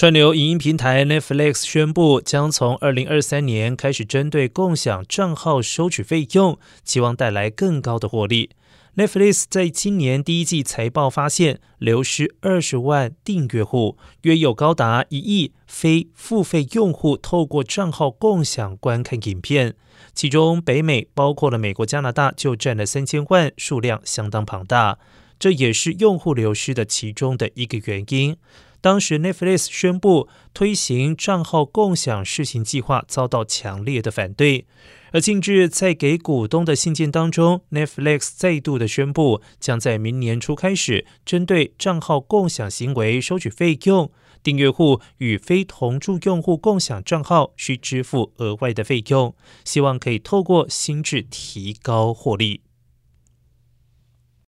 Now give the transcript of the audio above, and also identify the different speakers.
Speaker 1: 串流影音平台 Netflix 宣布，将从二零二三年开始针对共享账号收取费用，期望带来更高的获利。Netflix 在今年第一季财报发现，流失二十万订阅户，约有高达一亿非付费用户透过账号共享观看影片，其中北美包括了美国、加拿大就占了三千万，数量相当庞大，这也是用户流失的其中的一个原因。当时，Netflix 宣布推行账号共享试行计划，遭到强烈的反对。而近日，在给股东的信件当中，Netflix 再度的宣布，将在明年初开始，针对账号共享行为收取费用。订阅户与非同住用户共享账号需支付额外的费用，希望可以透过新制提高获利。